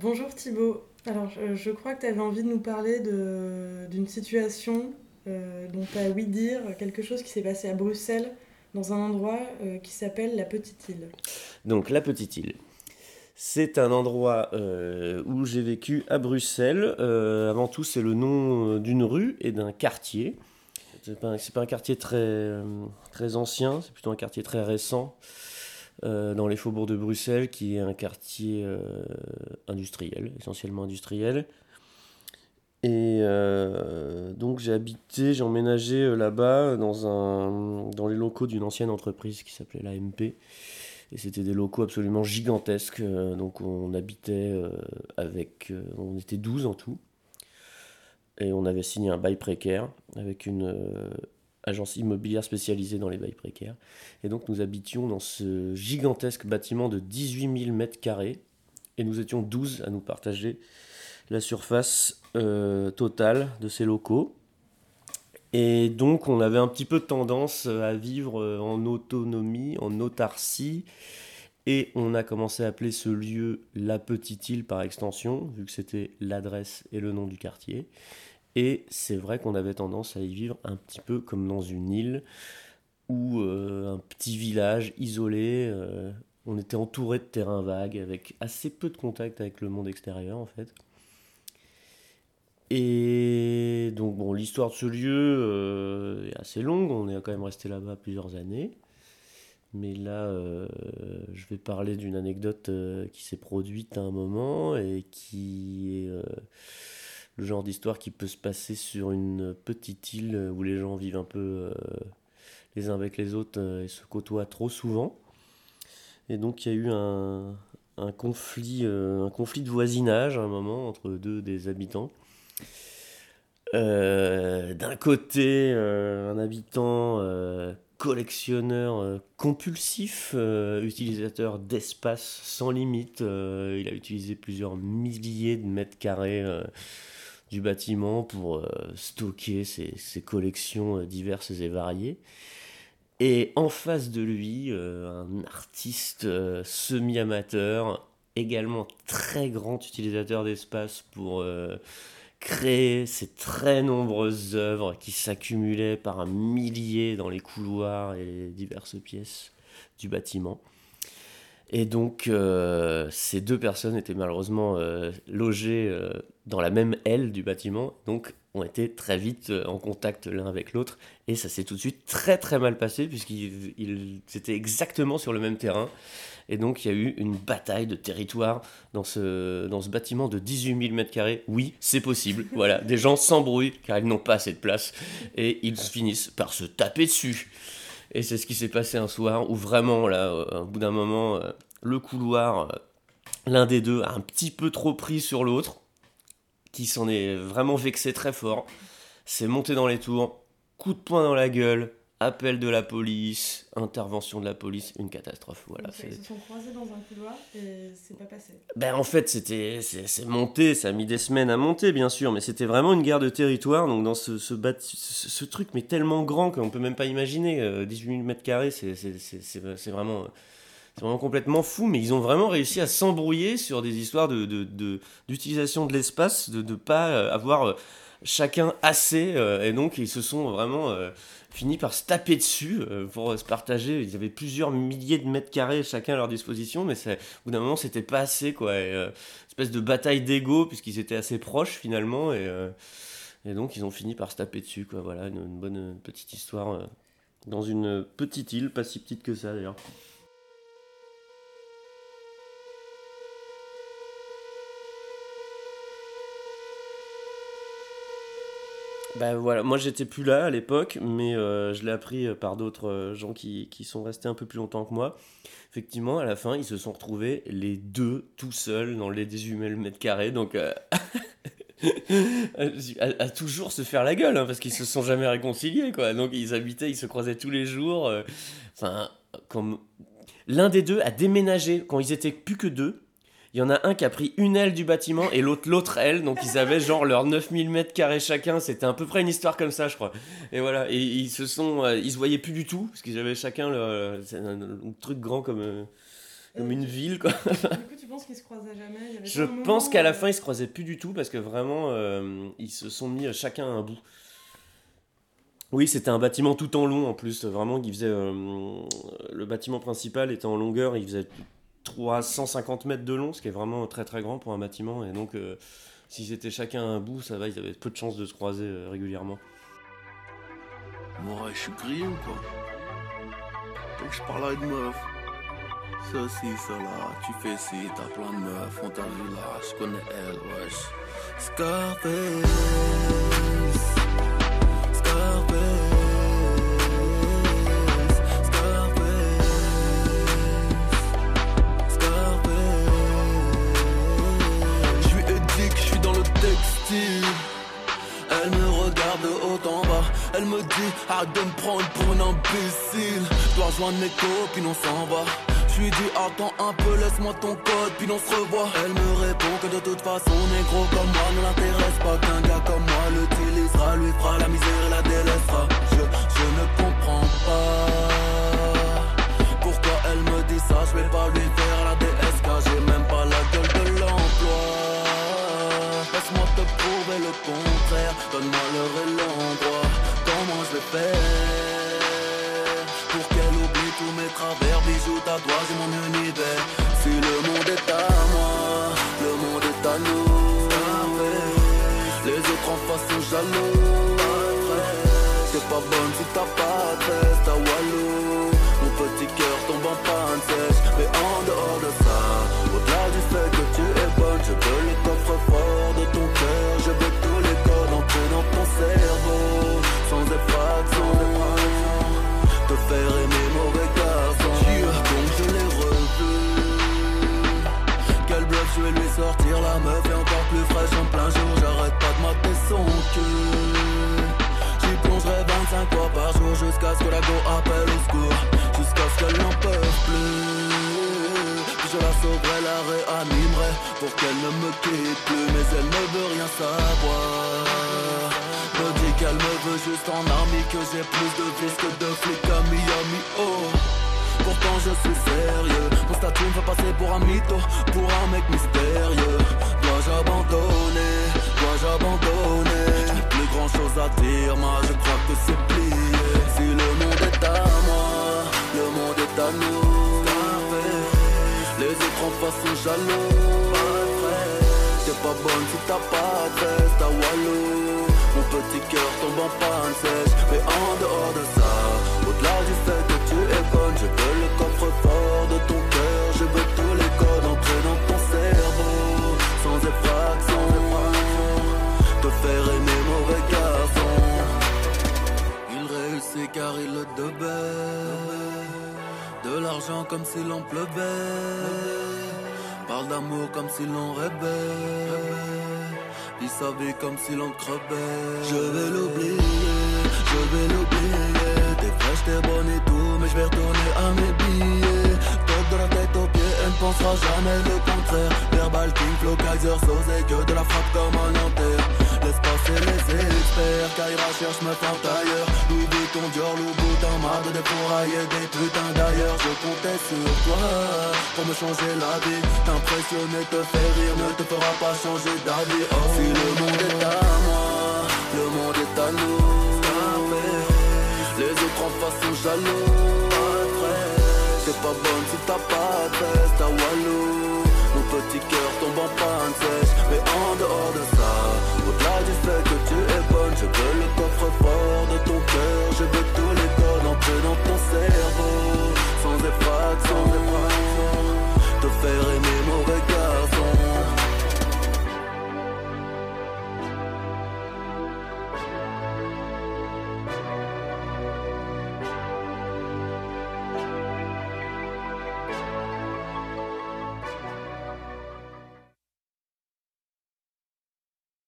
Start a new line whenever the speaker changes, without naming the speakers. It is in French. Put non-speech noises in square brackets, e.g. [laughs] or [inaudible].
Bonjour Thibaut. Alors, je, crois que tu avais envie de nous parler d'une situation euh, dont tu as ouï dire quelque chose qui s'est passé à Bruxelles, dans un endroit euh, qui s'appelle la Petite Île.
Donc, la Petite Île. C'est un endroit euh, où j'ai vécu à Bruxelles. avant tout, c'est le nom d'une rue et d'un quartier. C'est pas, pas un quartier très, très ancien, c'est plutôt un quartier très récent. Euh, dans les faubourgs de Bruxelles, qui est un quartier euh, industriel, essentiellement industriel. Et euh, donc j'ai habité, j'ai emménagé là-bas dans, dans les locaux d'une ancienne entreprise qui s'appelait l'AMP. Et c'était des locaux absolument gigantesques. donc on habitait avec... on était 12 en tout. Et on avait signé un bail précaire avec une agence immobilière spécialisée dans les bails précaires. Et donc nous habitions dans ce gigantesque bâtiment de 18 000 mètres carrés et nous étions 12 à nous partager la surface euh, totale de ces locaux. Et donc on avait un petit peu tendance à vivre euh, en autonomie, en autarcie. Et on a commencé à appeler ce lieu la Petite Île par extension, vu que c'était l'adresse et le nom du quartier. Et c'est vrai qu'on avait tendance à y vivre un petit peu comme dans une île ou euh, un petit village isolé. Euh, on était entouré de terrains vagues avec assez peu de contact avec le monde extérieur en fait. Et donc bon, l'histoire de ce lieu euh, est assez longue, on est quand même resté là-bas plusieurs années. Mais là, je vais parler d'une anecdote qui s'est produite à un moment et qui est le genre d'histoire qui peut se passer sur une petite île où les gens vivent un peu euh, les uns avec les autres euh, et se côtoient trop souvent. Et donc il y a eu un, conflit, euh, un conflit de voisinage à un moment entre deux des habitants. D'un côté, un habitant collectionneur compulsif, utilisateur d'espace sans limite. il a utilisé plusieurs milliers de mètres carrés du bâtiment pour euh, stocker ses, collections euh, diverses et variées. Et en face de lui, euh, un artiste semi-amateur, également très grand utilisateur d'espace pour créer ces très nombreuses œuvres qui s'accumulaient par un millier dans les couloirs et diverses pièces du bâtiment. Et donc, euh, ces deux personnes étaient malheureusement euh, logées euh, dans la même aile du bâtiment, donc ont été très vite en contact l'un avec l'autre, et ça s'est tout de suite très très mal passé, puisqu'ils étaient exactement sur le même terrain, et donc il y a eu une bataille de territoire dans ce, dans ce bâtiment de 18 000 m2. Oui, c'est possible, [laughs] voilà, des gens s'embrouillent car ils n'ont pas assez de place, et ils finissent par se taper dessus. Et c'est ce qui s'est passé un soir où vraiment, là, euh, au bout d'un moment, euh, le couloir, euh, l'un des deux a un petit peu trop pris sur l'autre, qui s'en est vraiment vexé très fort, s'est monté dans les tours, coup de poing dans la gueule, appel de la police, intervention de la police, une catastrophe. Voilà,
ils se sont croisés dans un couloir et c'est pas passé.
Ben en fait, c'était c'est monté, ça a mis des semaines à monter bien sûr, mais c'était vraiment une guerre de territoire. Donc dans ce ce, ce, truc mais tellement grand qu'on peut même pas imaginer, 18 000 mètres carrés, c'est vraiment c'est vraiment complètement fou, mais ils ont vraiment réussi à s'embrouiller sur des histoires de d'utilisation de, de l'espace, de ne pas euh, avoir euh, chacun assez, euh, et donc ils se sont vraiment fini par se taper dessus euh, pour se partager. Ils avaient plusieurs milliers de mètres carrés chacun à leur disposition, mais au bout d'un moment, c'était pas assez, quoi. Euh, espèce de bataille d'ego, puisqu'ils étaient assez proches finalement, et, euh, et, donc ils ont fini par se taper dessus, quoi. Voilà, une bonne petite histoire dans une petite île, pas si petite que ça d'ailleurs. Bah voilà, moi j'étais plus là à l'époque, mais euh, je l'ai appris euh, par d'autres euh, gens qui, qui, sont restés un peu plus longtemps que moi. Effectivement, à la fin, ils se sont retrouvés les deux tout seuls dans les 18 le mètre carré, donc [laughs] à, toujours se faire la gueule, hein, parce qu'ils se sont jamais réconciliés, quoi. Donc ils habitaient, ils se croisaient tous les jours. Comme l'un des deux a déménagé quand ils étaient plus que deux il y en a un qui a pris une aile du bâtiment et l'autre l'autre aile. Donc ils avaient genre leurs 9000 mètres carrés chacun. C'était à peu près une histoire comme ça, je crois. Et voilà. Et ils se sont, euh, ils se voyaient plus du tout parce qu'ils avaient chacun le, un, truc grand comme. Euh, comme une ville quoi.
du coup, tu penses qu'ils se croisaient jamais? Il y avait
Je pense qu'à la fin ils se croisaient plus du tout parce que vraiment euh, ils se sont mis chacun à un bout. Oui, c'était un bâtiment tout en long en plus, vraiment qui faisait euh, le bâtiment principal était en longueur, il faisait 350 mètres de long, ce qui est vraiment très très grand pour un bâtiment et donc euh, s'ils étaient chacun un bout, ça va, ils avaient peu de chances de se croiser euh, régulièrement.
Moi, je suis grillé ou quoi? Donc je parle à une meuf. Ceci, cela, tu fais ci, t'as plein de meufs, on t'a vu là, je connais elle, wesh. Scarface. Arrête de me prendre pour un imbécile. Dois rejoindre mes copines, on s'en va. Je lui dis attends un peu, laisse-moi ton code, puis on se revoit. Elle me répond que de toute façon, négro comme moi ne l'intéresse pas. Qu'un gars comme moi l'utilisera, lui fera la misère et la délaissera. Je, je ne comprends pas. Pourquoi elle me dit ça, je vais pas lui Laisse-moi te prouver le contraire, donne-moi l'heure et l'endroit. Comment je vais faire pour qu'elle oublie tous mes travers, bijoux, tatouages et mon univers. Si le monde est à moi, le monde est à nous. Les autres en face sont jaloux. C'est pas bonne si t'as pas de pour qu'elle ne me quitte plus. Mais elle ne veut rien savoir. Me dit qu'elle me veut juste en army, que j'ai plus de vis que de flics à Miami. Oh. Pourtant je suis sérieux Mon statut me fait passer pour un mytho Pour un mec mystérieux Dois-je abandonner? Dois-je abandonner? Je n'ai plus grand chose à dire Moi je crois que c'est plié Si le monde est à moi Le monde est à nous Les autres en face sont jaloux si t'as pas de test T'as Walou Mon petit cœur tombe en panne sèche. Mais en dehors de ça Au-delà du fait que tu es bonne Je veux le coffre-fort de ton cœur. Je veux tous les codes entrer dans ton cerveau. Sans effraction Te faire aimer mauvais garçon. Il réussit car il le devait. De l'argent comme s'il en pleuvait Parle d'amour comme s'il en rêvait. Vit sa vie comme s'il en crevait. Je vais l'oublier, je vais l'oublier. T'es fraîche, t'es bonne et tout Mais je vais retourner à mes billets. Top de la tête aux pieds, elle ne pensera jamais le contraire. Verbal King, Flow, Kaiser, Sosé Que de la frappe comme un Nanterre Laisse passer les experts. Kaira cherche me faire tailleur Louis Vuitton, Dior, Louboutin Marre de défourailler des putains d'ailleurs. Je comptais sur toi Pour me changer la vie. T'impressionner, te faire rire Ne te fera pas changer d'avis. Oh si le monde est à moi Le monde est à nous. Les autres en face sont jaloux. T'es pas bonne si t'as pas de test T'as Walou Mon petit cœur tombe en panne